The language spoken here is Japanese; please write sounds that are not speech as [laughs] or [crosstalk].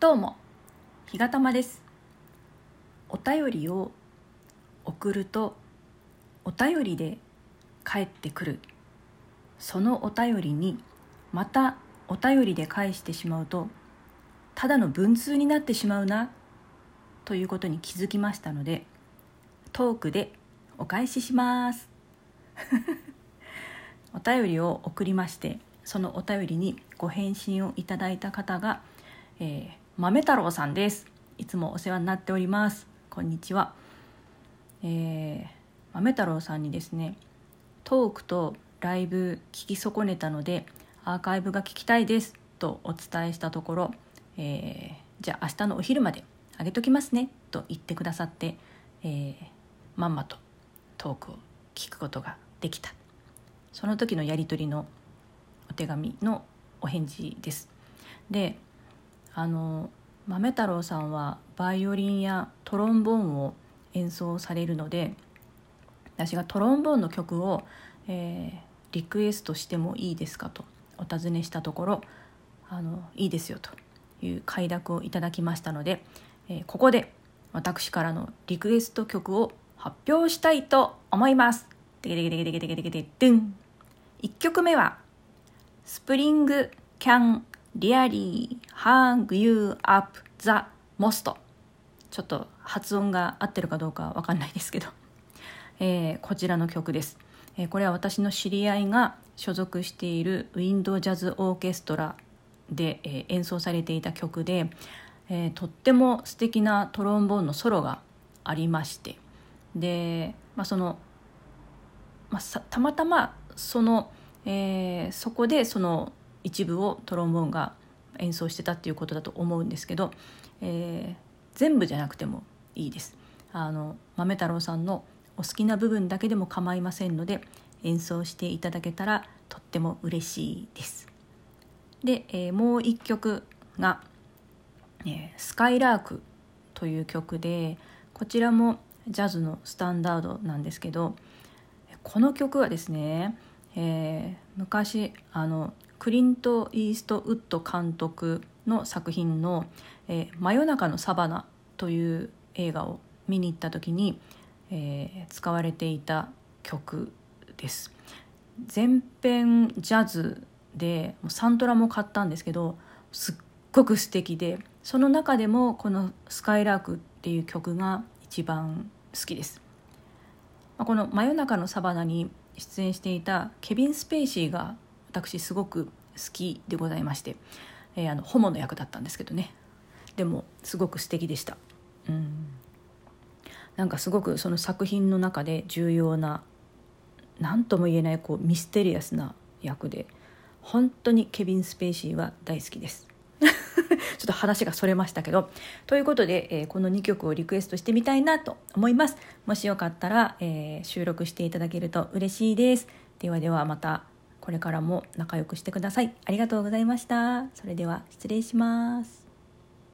どうも日がたまです。お便りを送るとお便りで返ってくる。そのお便りにまたお便りで返してしまうとただの文通になってしまうなということに気づきましたのでトークでお返しします。[laughs] お便りを送りましてそのお便りにご返信をいただいた方が、えー、豆太郎さんです。いつもお世話になっております。こんにちは、えー、豆太郎さんにですねトークとライブ聞き損ねたのでアーカイブが聞きたいです。とお伝えしたところ、えー、じゃあ明日のお昼まであげときますね。と言ってくださって、えー、まんまとトークを聞くことができた。その時のやり取りのお手紙のお返事です。であの豆太郎さんはバイオリンやトロンボーンを演奏されるので私がトロンボーンの曲を、えー、リクエストしてもいいですかとお尋ねしたところあのいいですよという快諾をいただきましたので、えー、ここで私からのリクエスト曲を発表したいと思います。1曲目はスプリング can really hang you up the most ちょっと発音が合ってるかどうかわかんないですけど、[laughs] えー、こちらの曲です、えー、これは私の知り合いが所属しているウィンドウジャズオーケストラで、えー、演奏されていた曲で、えー、とっても素敵なトロンボーンのソロがありまして。で、まあ、その、まあ、たまたまそのえー、そこでその一部をトロンボーンが演奏してたっていうことだと思うんですけど、えー、全部じゃなくてもいいです。あの豆太郎さんのお好きな部分だけでも構いませんので演奏していただけたらとっても嬉しいです。で、えー、もう一曲が、えー「スカイラーク」という曲でこちらもジャズのスタンダードなんですけどこの曲はですねえー、昔あのクリント・イーストウッド監督の作品の「えー、真夜中のサバナ」という映画を見に行った時に、えー、使われていた曲です。全編ジャズでサントラも買ったんですけどすっごく素敵でその中でもこの「スカイラーク」っていう曲が一番好きです、ま、この「真夜中のサバナ」に出演していたケビン・スペイシーが私すごく好きでございまして、えー、あのホモの役だったんですけどねでもすごく素敵でしたうんなんかすごくその作品の中で重要な何とも言えないこうミステリアスな役で本当にケビン・スペイシーは大好きです [laughs] ちょっと話がそれましたけど。ということで、えー、この2曲をリクエストしてみたいなと思います。もしよかったら、えー、収録していただけると嬉しいです。ではではまたこれからも仲良くしてください。ありがとうございました。それでは失礼します。